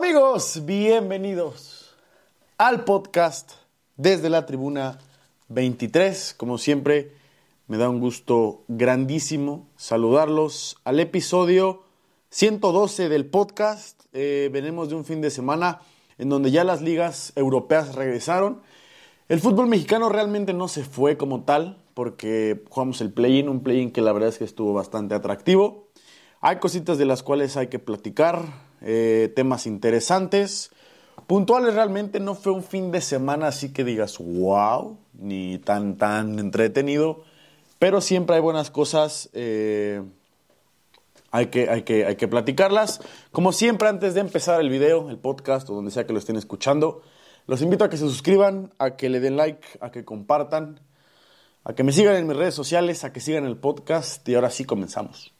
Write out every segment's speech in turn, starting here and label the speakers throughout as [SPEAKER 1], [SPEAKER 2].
[SPEAKER 1] Amigos, bienvenidos al podcast desde la tribuna 23. Como siempre, me da un gusto grandísimo saludarlos al episodio 112 del podcast. Eh, venimos de un fin de semana en donde ya las ligas europeas regresaron. El fútbol mexicano realmente no se fue como tal, porque jugamos el play-in, un play-in que la verdad es que estuvo bastante atractivo. Hay cositas de las cuales hay que platicar, eh, temas interesantes. Puntuales realmente no fue un fin de semana así que digas wow, ni tan tan entretenido, pero siempre hay buenas cosas, eh, hay, que, hay, que, hay que platicarlas. Como siempre, antes de empezar el video, el podcast o donde sea que lo estén escuchando, los invito a que se suscriban, a que le den like, a que compartan, a que me sigan en mis redes sociales, a que sigan el podcast y ahora sí comenzamos.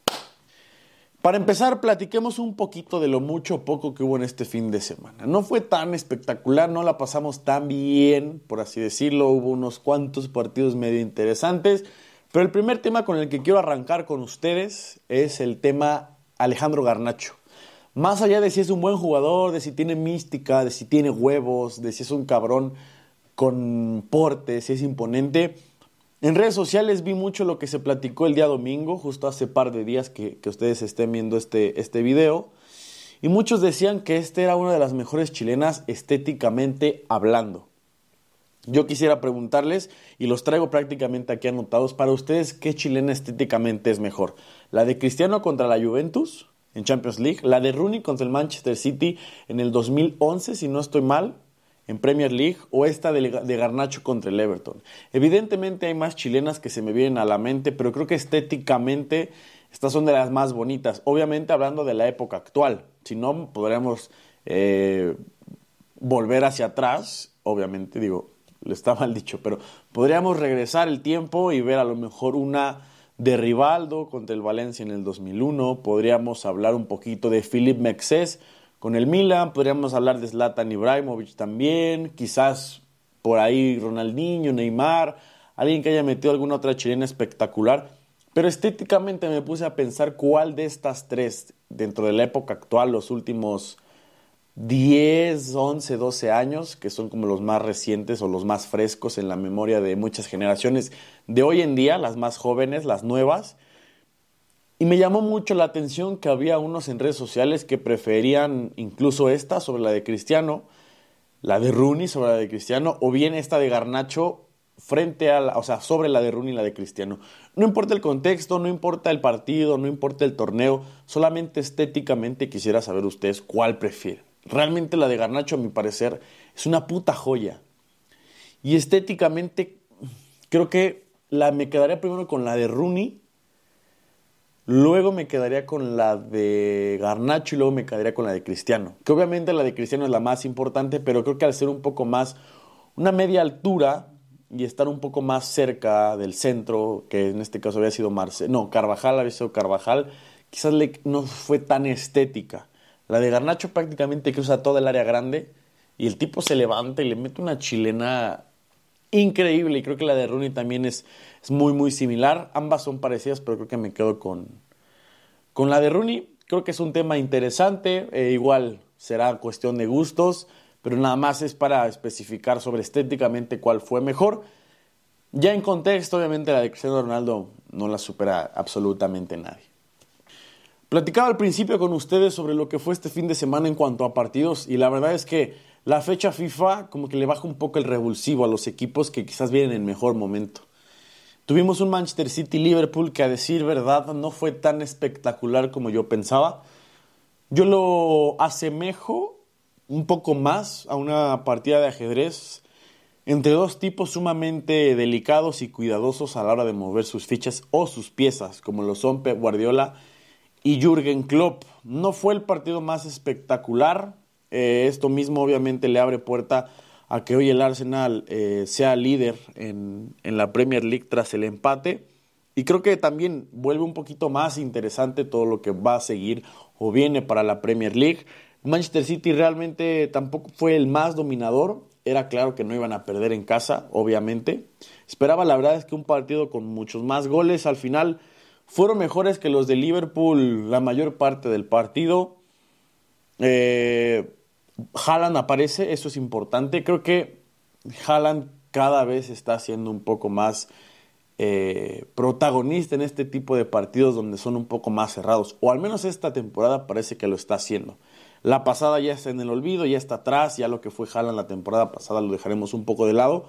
[SPEAKER 1] Para empezar, platiquemos un poquito de lo mucho o poco que hubo en este fin de semana. No fue tan espectacular, no la pasamos tan bien, por así decirlo. Hubo unos cuantos partidos medio interesantes. Pero el primer tema con el que quiero arrancar con ustedes es el tema Alejandro Garnacho. Más allá de si es un buen jugador, de si tiene mística, de si tiene huevos, de si es un cabrón con porte, si es imponente, en redes sociales vi mucho lo que se platicó el día domingo, justo hace par de días que, ustedes estén viendo este, este video. Y muchos decían que esta era una de las mejores chilenas estéticamente hablando. Yo quisiera preguntarles, y los traigo prácticamente aquí anotados, para ustedes, ¿qué chilena estéticamente es mejor? ¿La de Cristiano contra la Juventus en Champions League? ¿La de Rooney contra el Manchester City en el 2011, si no estoy mal? En Premier League o esta de, Garnacho contra el Everton. Evidentemente hay más chilenas que se me vienen a la mente, pero creo que estéticamente estas son de las más bonitas. Obviamente hablando de la época actual, si no podríamos eh, volver hacia atrás, obviamente digo, le está mal dicho, pero podríamos regresar el tiempo y ver a lo mejor una de Rivaldo contra el Valencia en el 2001, podríamos hablar un poquito de Philip Mexes con el Milan, podríamos hablar de Zlatan Ibrahimovic también, quizás por ahí Ronaldinho, Neymar, alguien que haya metido alguna otra chilena espectacular. Pero estéticamente me puse a pensar cuál de estas tres, dentro de la época actual, los últimos 10, 11, 12 años, que son como los más recientes o los más frescos en la memoria de muchas generaciones de hoy en día, las más jóvenes, las nuevas, y me llamó mucho la atención que había unos en redes sociales que preferían incluso esta sobre la de Cristiano, la de Rooney sobre la de Cristiano, o bien esta de Garnacho frente a la, o sea, sobre la de Rooney y la de Cristiano. No importa el contexto, no importa el partido, no importa el torneo, solamente estéticamente quisiera saber ustedes cuál prefieren. Realmente la de Garnacho, a mi parecer, es una puta joya. Y estéticamente, creo que la, me quedaría primero con la de Rooney Luego me quedaría con la de Garnacho y luego me quedaría con la de Cristiano. Que obviamente la de Cristiano es la más importante, pero creo que al ser un poco más una media altura y estar un poco más cerca del centro, que en este caso había sido Marce, no, Carvajal había sido Carvajal, quizás no fue tan estética. La de Garnacho prácticamente cruza toda el área grande y el tipo se levanta y le mete una chilena increíble y creo que la de Rooney también es, es muy muy similar. Ambas son parecidas, pero creo que me quedo con, con la de Rooney. Creo que es un tema interesante, e igual será cuestión de gustos, pero nada más es para especificar sobre estéticamente cuál fue mejor. Ya en contexto, obviamente la de Cristiano Ronaldo no la supera absolutamente nadie. Platicaba al principio con ustedes sobre lo que fue este fin de semana en cuanto a partidos y la verdad es que la fecha FIFA como que le baja un poco el revulsivo a los equipos que quizás vienen en mejor momento. Tuvimos un Manchester City-Liverpool que a decir verdad no fue tan espectacular como yo pensaba. Yo lo asemejo un poco más a una partida de ajedrez entre dos tipos sumamente delicados y cuidadosos a la hora de mover sus fichas o sus piezas, como lo son Pep Guardiola y Jürgen Klopp. No fue el partido más espectacular, eh, esto mismo obviamente le abre puerta a que hoy el Arsenal eh, sea líder en, en, la Premier League tras el empate. Y creo que también vuelve un poquito más interesante todo lo que va a seguir o viene para la Premier League. Manchester City realmente tampoco fue el más dominador. Era claro que no iban a perder en casa, obviamente. Esperaba la verdad es que un partido con muchos más goles. Al final fueron mejores que los de Liverpool la mayor parte del partido. Eh, Haaland aparece, eso es importante. Creo que Haaland cada vez está siendo un poco más eh, protagonista en este tipo de partidos donde son un poco más cerrados. O al menos esta temporada parece que lo está haciendo. La pasada ya está en el olvido, ya está atrás, ya lo que fue Haaland la temporada pasada lo dejaremos un poco de lado.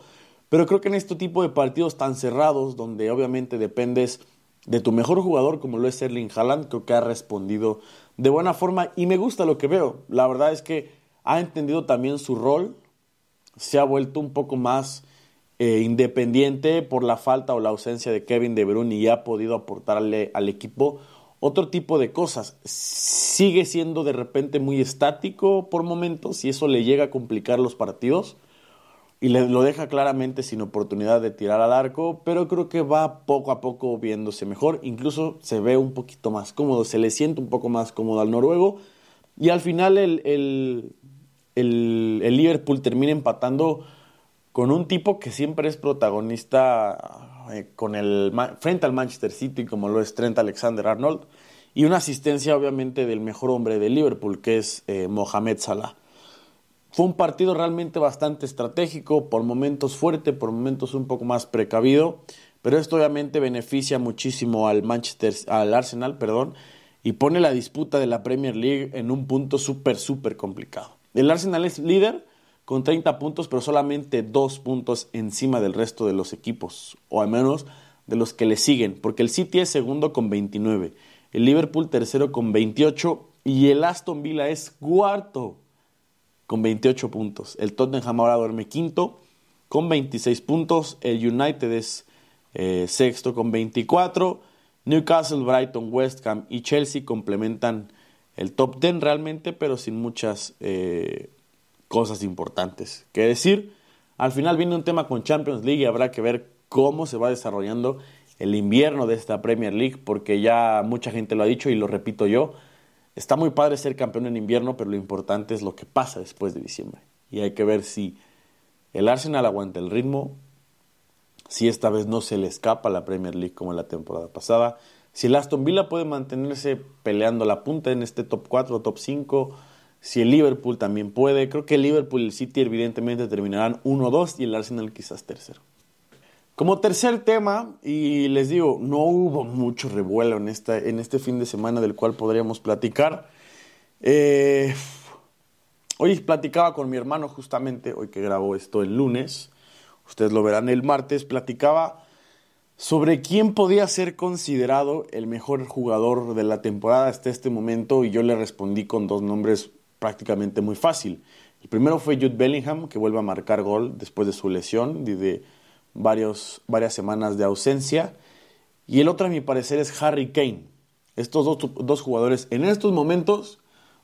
[SPEAKER 1] Pero creo que en este tipo de partidos tan cerrados, donde obviamente dependes de tu mejor jugador como lo es Erling Haaland, creo que ha respondido de buena forma y me gusta lo que veo. La verdad es que ha entendido también su rol, se ha vuelto un poco más eh, independiente por la falta o la ausencia de Kevin De Bruyne y ha podido aportarle al equipo otro tipo de cosas. Sigue siendo de repente muy estático por momentos y eso le llega a complicar los partidos y le, lo deja claramente sin oportunidad de tirar al arco, pero creo que va poco a poco viéndose mejor, incluso se ve un poquito más cómodo, se le siente un poco más cómodo al noruego y al final el, el, el, Liverpool termina empatando con un tipo que siempre es protagonista eh, con el, frente al Manchester City como lo es Trent Alexander Arnold y una asistencia obviamente del mejor hombre de Liverpool que es eh, Mohamed Salah. Fue un partido realmente bastante estratégico, por momentos fuerte, por momentos un poco más precavido, pero esto obviamente beneficia muchísimo al Manchester, al Arsenal, perdón, y pone la disputa de la Premier League en un punto súper, súper complicado. El Arsenal es líder con 30 puntos, pero solamente dos puntos encima del resto de los equipos, o al menos de los que le siguen, porque el City es segundo con 29, el Liverpool tercero con 28 y el Aston Villa es cuarto con 28 puntos. El Tottenham ahora duerme quinto con 26 puntos. El United es eh, sexto con 24. Newcastle, Brighton, West Ham y Chelsea complementan el top 10 realmente, pero sin muchas eh, cosas importantes que decir. Al final viene un tema con Champions League y habrá que ver cómo se va desarrollando el invierno de esta Premier League, porque ya mucha gente lo ha dicho y lo repito yo, Está muy padre ser campeón en invierno, pero lo importante es lo que pasa después de diciembre. Y hay que ver si el Arsenal aguanta el ritmo, si esta vez no se le escapa la Premier League como la temporada pasada, si el Aston Villa puede mantenerse peleando la punta en este top 4 o top 5, si el Liverpool también puede. Creo que el Liverpool y el City evidentemente terminarán 1-2 y el Arsenal quizás tercero. Como tercer tema, y les digo, no hubo mucho revuelo en, esta, en este fin de semana del cual podríamos platicar. Eh, hoy platicaba con mi hermano justamente, hoy que grabó esto el lunes, ustedes lo verán el martes, platicaba sobre quién podía ser considerado el mejor jugador de la temporada hasta este momento y yo le respondí con dos nombres prácticamente muy fácil. El primero fue Jude Bellingham, que vuelve a marcar gol después de su lesión y de varias semanas de ausencia. Y el otro, a mi parecer, es Harry Kane. Estos dos, jugadores en estos momentos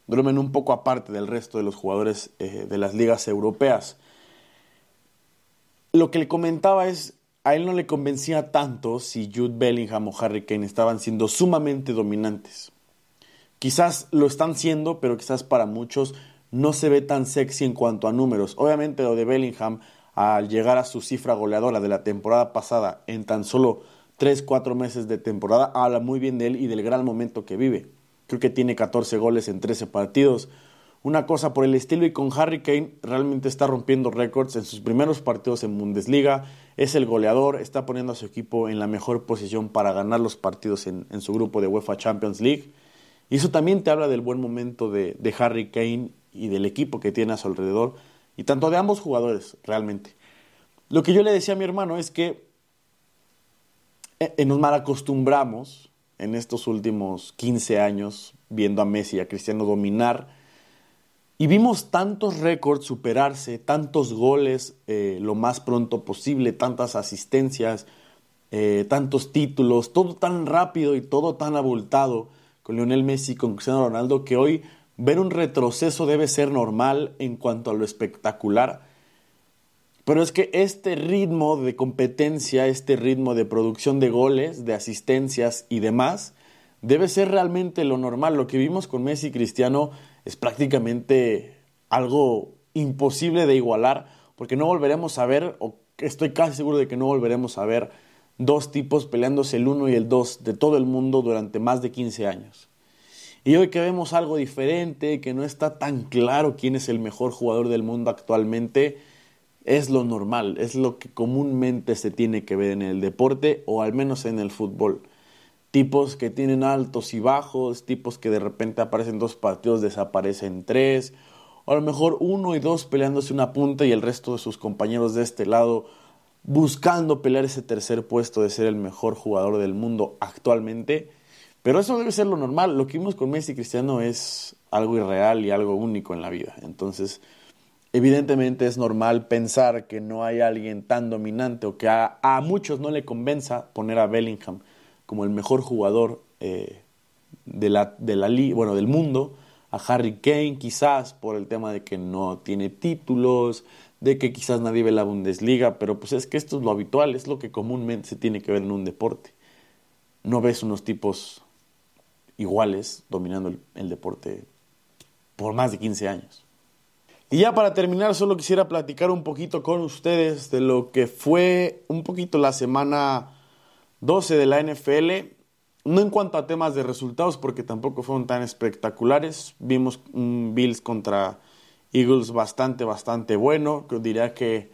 [SPEAKER 1] duermen un poco aparte del resto de los jugadores eh, de las ligas europeas. Lo que le comentaba es, a él no le convencía tanto si Jude Bellingham o Harry Kane estaban siendo sumamente dominantes. Quizás lo están siendo, pero quizás para muchos no se ve tan sexy en cuanto a números. Obviamente lo de Bellingham al llegar a su cifra goleadora de la temporada pasada en tan solo 3-4 meses de temporada, habla muy bien de él y del gran momento que vive. Creo que tiene 14 goles en 13 partidos. Una cosa por el estilo y con Harry Kane realmente está rompiendo récords en sus primeros partidos en Bundesliga. Es el goleador, está poniendo a su equipo en la mejor posición para ganar los partidos en, su grupo de UEFA Champions League. Y eso también te habla del buen momento de, de Harry Kane y del equipo que tiene a su alrededor y tanto de ambos jugadores, realmente. Lo que yo le decía a mi hermano es que eh, eh, nos mal acostumbramos en estos últimos 15 años viendo a Messi y a Cristiano dominar y vimos tantos récords superarse, tantos goles eh, lo más pronto posible, tantas asistencias, tantos títulos, todo tan rápido y todo tan abultado con Lionel Messi y con Cristiano Ronaldo que hoy Ver un retroceso debe ser normal en cuanto a lo espectacular. Pero es que este ritmo de competencia, este ritmo de producción de goles, de asistencias y demás, debe ser realmente lo normal. Lo que vimos con Messi y Cristiano es prácticamente algo imposible de igualar, porque no volveremos a ver, o estoy casi seguro de que no volveremos a ver, dos tipos peleándose el uno y el dos de todo el mundo durante más de 15 años. Y hoy que vemos algo diferente, que no está tan claro quién es el mejor jugador del mundo actualmente, es lo normal, es lo que comúnmente se tiene que ver en el deporte o al menos en el fútbol. Tipos que tienen altos y bajos, tipos que de repente aparecen dos partidos, desaparecen tres, o a lo mejor uno y dos peleándose una punta y el resto de sus compañeros de este lado buscando pelear ese tercer puesto de ser el mejor jugador del mundo actualmente. Pero eso debe ser lo normal. Lo que vimos con Messi y Cristiano es algo irreal y algo único en la vida. Entonces, evidentemente es normal pensar que no hay alguien tan dominante o que a, muchos no le convenza poner a Bellingham como el mejor jugador eh, de la, de la, bueno, del mundo a Harry Kane, quizás por el tema de que no tiene títulos, de que quizás nadie ve la Bundesliga, pero pues es que esto es lo habitual, es lo que comúnmente se tiene que ver en un deporte. No ves unos tipos iguales dominando el, deporte por más de 15 años. Y ya para terminar, solo quisiera platicar un poquito con ustedes de lo que fue un poquito la semana 12 de la NFL. No en cuanto a temas de resultados, porque tampoco fueron tan espectaculares. Vimos un Bills contra Eagles bastante, bastante bueno. Diría que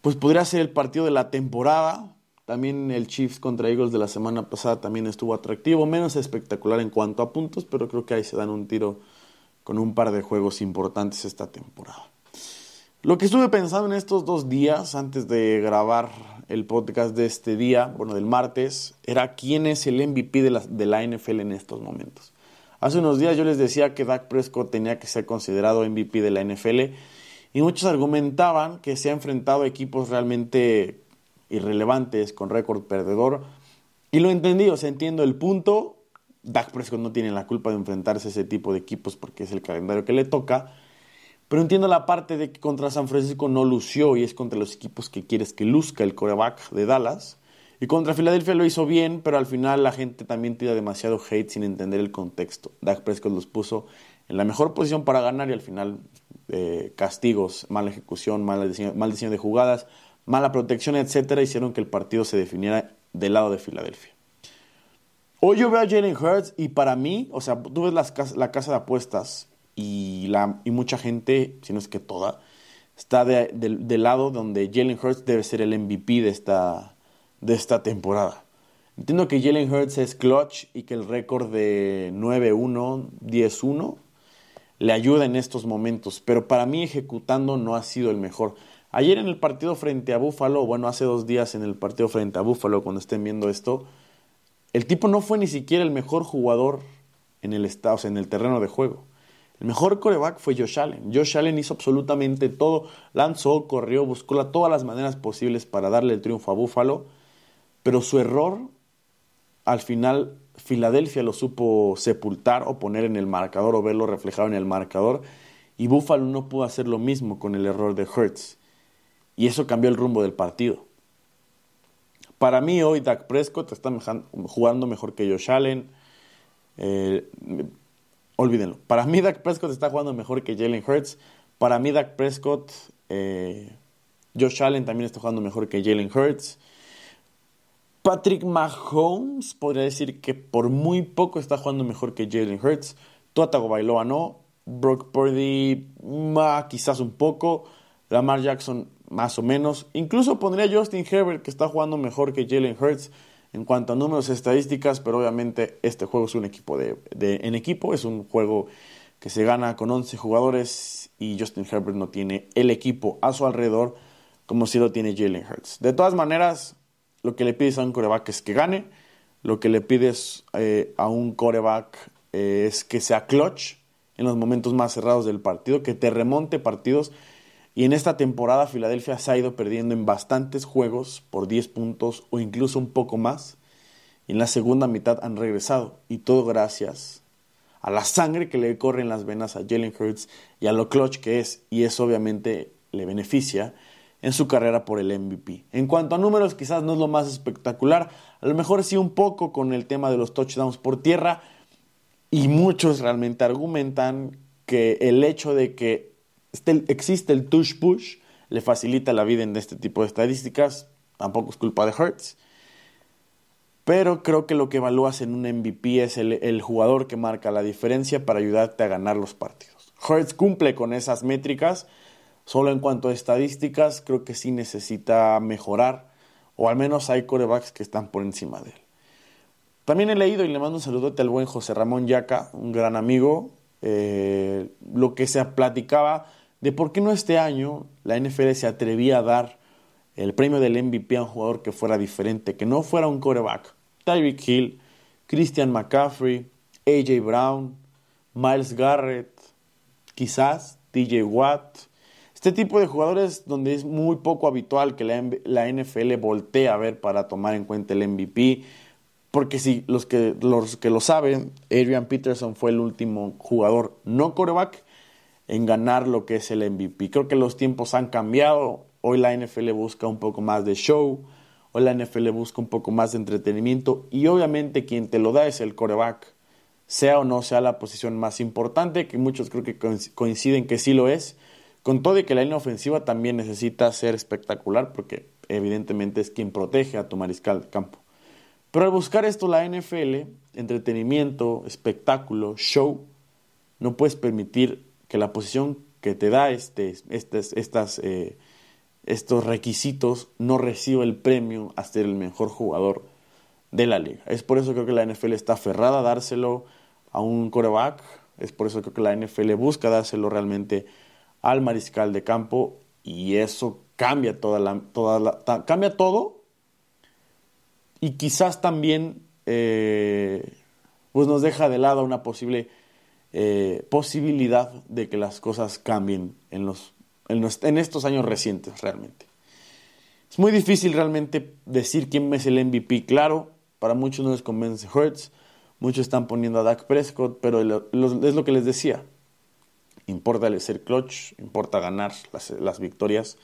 [SPEAKER 1] pues podría ser el partido de la temporada. También el Chiefs contra Eagles de la semana pasada también estuvo atractivo, menos espectacular en cuanto a puntos, pero creo que ahí se dan un tiro con un par de juegos importantes esta temporada. Lo que estuve pensando en estos dos días antes de grabar el podcast de este día, bueno, del martes, era quién es el MVP de la, NFL en estos momentos. Hace unos días yo les decía que Dak Prescott tenía que ser considerado MVP de la NFL y muchos argumentaban que se ha enfrentado a equipos realmente irrelevantes con récord perdedor y lo entendí, o sea, entiendo el punto. Dak Prescott no tiene la culpa de enfrentarse a ese tipo de equipos porque es el calendario que le toca. Pero entiendo la parte de que contra San Francisco no lució y es contra los equipos que quieres que luzca el coreback de Dallas. Y contra Filadelfia lo hizo bien, pero al final la gente también tira demasiado hate sin entender el contexto. Dak Prescott los puso en la mejor posición para ganar y al final eh, castigos, mala ejecución, mal diseño, mal diseño de jugadas, mala protección, etcétera, hicieron que el partido se definiera del lado de Filadelfia. Hoy yo veo a Jalen Hurts y para mí, o sea, tú ves la casa de apuestas y, la, y mucha gente, si no es que toda, está del lado donde Jalen Hurts debe ser el MVP de esta, de esta temporada. Entiendo que Jalen Hurts es clutch y que el récord de 9-1, 10-1 le ayuda en estos momentos, pero para mí ejecutando no ha sido el mejor. Ayer en el partido frente a Buffalo, bueno, hace dos días en el partido frente a Buffalo, cuando estén viendo esto, el tipo no fue ni siquiera el mejor jugador en el, estado, en el terreno de juego. El mejor coreback fue Josh Allen. Josh Allen hizo absolutamente todo, lanzó, corrió, buscó todas las maneras posibles para darle el triunfo a Buffalo, pero su error, al final, Filadelfia lo supo sepultar o poner en el marcador o verlo reflejado en el marcador, y Buffalo no pudo hacer lo mismo con el error de Hertz. Y eso cambió el rumbo del partido. Para mí hoy Dak Prescott está jugando mejor que Josh Allen. Eh, olvídenlo. Para mí Dak Prescott está jugando mejor que Jalen Hurts. Para mí Dak Prescott, eh, Josh Allen también está jugando mejor que Jalen Hurts. Patrick Mahomes podría decir que por muy poco está jugando mejor que Jalen Hurts. Tua Tagovailoa no. Brock Purdy quizás un poco. Lamar Jackson más o menos. Incluso pondría Justin Herbert que está jugando mejor que Jalen Hurts en cuanto a números estadísticas, pero obviamente este juego es un equipo de, en equipo, es un juego que se gana con 11 jugadores y Justin Herbert no tiene el equipo a su alrededor como si lo tiene Jalen Hurts. De todas maneras, lo que le pides a un coreback es que gane, lo que le pides eh, a un coreback eh, es que sea clutch en los momentos más cerrados del partido, que te remonte partidos y en esta temporada Filadelfia se ha ido perdiendo en bastantes juegos por 10 puntos o incluso un poco más. Y en la segunda mitad han regresado. Y todo gracias a la sangre que le corre en las venas a Jalen Hurts y a lo clutch que es. Y eso obviamente le beneficia en su carrera por el MVP. En cuanto a números, quizás no es lo más espectacular. A lo mejor sí un poco con el tema de los touchdowns por tierra. Y muchos realmente argumentan que el hecho de que este, existe el tush push, le facilita la vida en este tipo de estadísticas, tampoco es culpa de Hertz. Pero creo que lo que evalúas en un MVP es el, jugador que marca la diferencia para ayudarte a ganar los partidos. Hurts cumple con esas métricas, solo en cuanto a estadísticas creo que sí necesita mejorar, o al menos hay corebacks que están por encima de él. También he leído y le mando un saludote al buen José Ramón Yaca, un gran amigo, eh, lo que se platicaba de por qué no este año la NFL se atrevía a dar el premio del MVP a un jugador que fuera diferente, que no fuera un quarterback. Tyreek Hill, Christian McCaffrey, AJ Brown, Miles Garrett, quizás TJ Watt. Este tipo de jugadores donde es muy poco habitual que la, la NFL voltee a ver para tomar en cuenta el MVP porque si los que, los que lo saben, Adrian Peterson fue el último jugador no coreback en ganar lo que es el MVP. Creo que los tiempos han cambiado. Hoy la NFL busca un poco más de show. Hoy la NFL busca un poco más de entretenimiento. Y obviamente quien te lo da es el coreback. Sea o no sea la posición más importante, que muchos creo que coinciden que sí lo es. Con todo y que la línea ofensiva también necesita ser espectacular porque evidentemente es quien protege a tu mariscal de campo. Pero al buscar esto la NFL, entretenimiento, espectáculo, show, no puedes permitir que la posición que te da este, estas, eh, estos requisitos no reciba el premio a ser el mejor jugador de la liga. Es por eso creo que la NFL está aferrada a dárselo a un coreback, es por eso creo que la NFL busca dárselo realmente al mariscal de campo y eso cambia toda la, toda cambia todo y quizás también eh, pues nos deja de lado una posible eh, posibilidad de que las cosas cambien en, los, en, estos años recientes realmente. Es muy difícil realmente decir quién es el MVP, claro, para muchos no les convence Hurts, muchos están poniendo a Dak Prescott, pero es lo que les decía, importa el ser clutch, importa ganar las, las victorias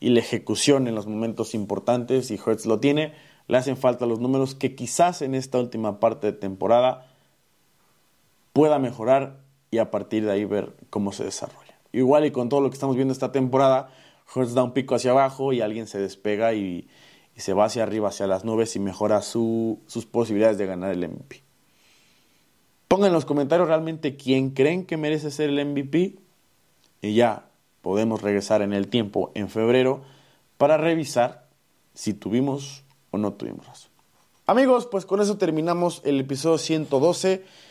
[SPEAKER 1] y la ejecución en los momentos importantes y Hurts lo tiene. Le hacen falta los números que quizás en esta última parte de temporada pueda mejorar y a partir de ahí ver cómo se desarrolla. Igual y con todo lo que estamos viendo esta temporada, Hurts da un pico hacia abajo y alguien se despega y, se va hacia arriba, hacia las nubes y mejora sus posibilidades de ganar el MVP. Pongan en los comentarios realmente quién creen que merece ser el MVP y ya podemos regresar en el tiempo en febrero para revisar si tuvimos o no tuvimos razón. Amigos, pues con eso terminamos el episodio 112.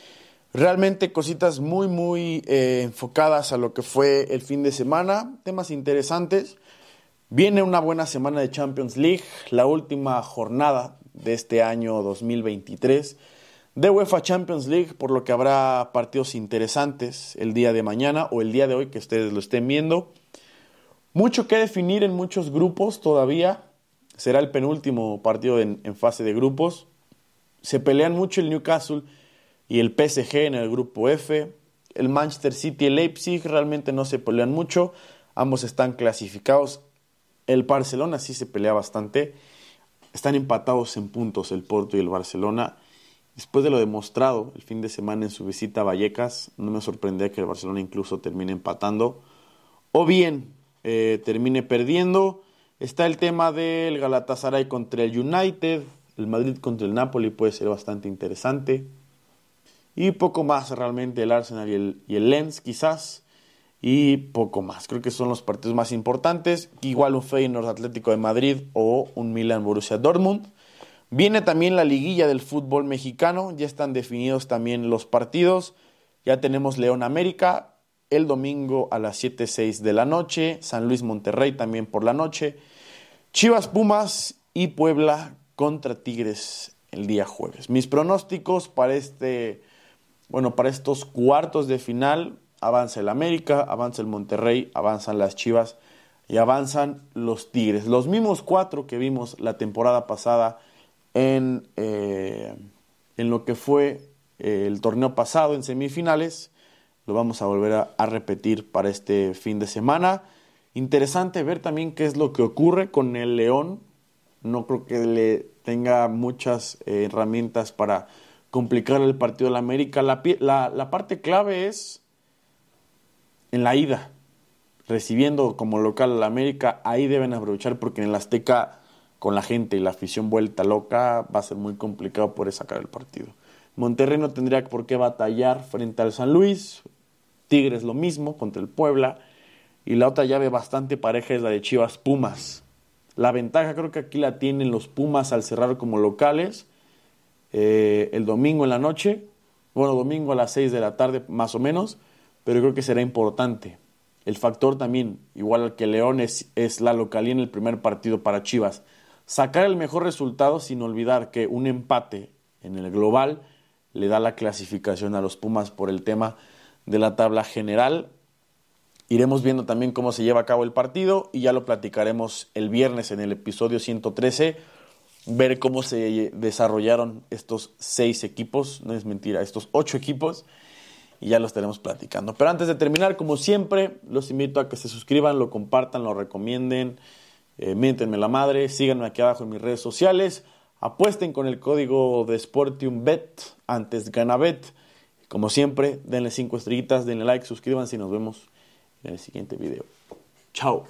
[SPEAKER 1] Realmente cositas muy, muy eh, enfocadas a lo que fue el fin de semana, temas interesantes. Viene una buena semana de Champions League, la última jornada de este año 2023 de UEFA Champions League, por lo que habrá partidos interesantes el día de mañana o el día de hoy que ustedes lo estén viendo. Mucho que definir en muchos grupos todavía será el penúltimo partido en, fase de grupos. Se pelean mucho el Newcastle y el PSG en el grupo F. El Manchester City y el Leipzig realmente no se pelean mucho. Ambos están clasificados. El Barcelona sí se pelea bastante. Están empatados en puntos el Porto y el Barcelona. Después de lo demostrado el fin de semana en su visita a Vallecas, no me sorprende que el Barcelona incluso termine empatando. O bien eh, termine perdiendo Está el tema del Galatasaray contra el United, el Madrid contra el Napoli puede ser bastante interesante. Y poco más realmente el Arsenal y el, y Lens quizás. Y poco más. Creo que son los partidos más importantes. Igual un Feyenoord Atlético de Madrid o un Milan Borussia Dortmund. Viene también la liguilla del fútbol mexicano. Ya están definidos también los partidos. Ya tenemos León América, el domingo a las 7.06 de la noche, San Luis Monterrey también por la noche, Chivas Pumas y Puebla contra Tigres el día jueves. Mis pronósticos para este, bueno, para estos cuartos de final, avanza el América, avanza el Monterrey, avanzan las Chivas y avanzan los Tigres. Los mismos cuatro que vimos la temporada pasada en, eh, en lo que fue eh, el torneo pasado en semifinales lo vamos a volver a, repetir para este fin de semana. Interesante ver también qué es lo que ocurre con el León. No creo que le tenga muchas eh, herramientas para complicar el partido de la América. La, la, parte clave es en la ida. Recibiendo como local a la América, ahí deben aprovechar porque en el Azteca con la gente y la afición vuelta loca, va a ser muy complicado poder sacar el partido. Monterrey no tendría por qué batallar frente al San Luis, Tigres lo mismo contra el Puebla, y la otra llave bastante pareja es la de Chivas Pumas. La ventaja creo que aquí la tienen los Pumas al cerrar como locales eh, el domingo en la noche, bueno, domingo a las 6 de la tarde más o menos, pero creo que será importante. El factor también, igual al que León, es, es la localía en el primer partido para Chivas. Sacar el mejor resultado sin olvidar que un empate en el global le da la clasificación a los Pumas por el tema de la tabla general. Iremos viendo también cómo se lleva a cabo el partido y ya lo platicaremos el viernes en el episodio 113 ver cómo se desarrollaron estos seis equipos, no es mentira, estos ocho equipos, y ya lo estaremos platicando. Pero antes de terminar, como siempre, los invito a que se suscriban, lo compartan, lo recomienden, eh, la madre, síganme aquí abajo en mis redes sociales, apuesten con el código de Sportium Bet, antes Ganabet. Como siempre, denle cinco estrellitas, denle like, suscríbanse y nos vemos en el siguiente video. Chao.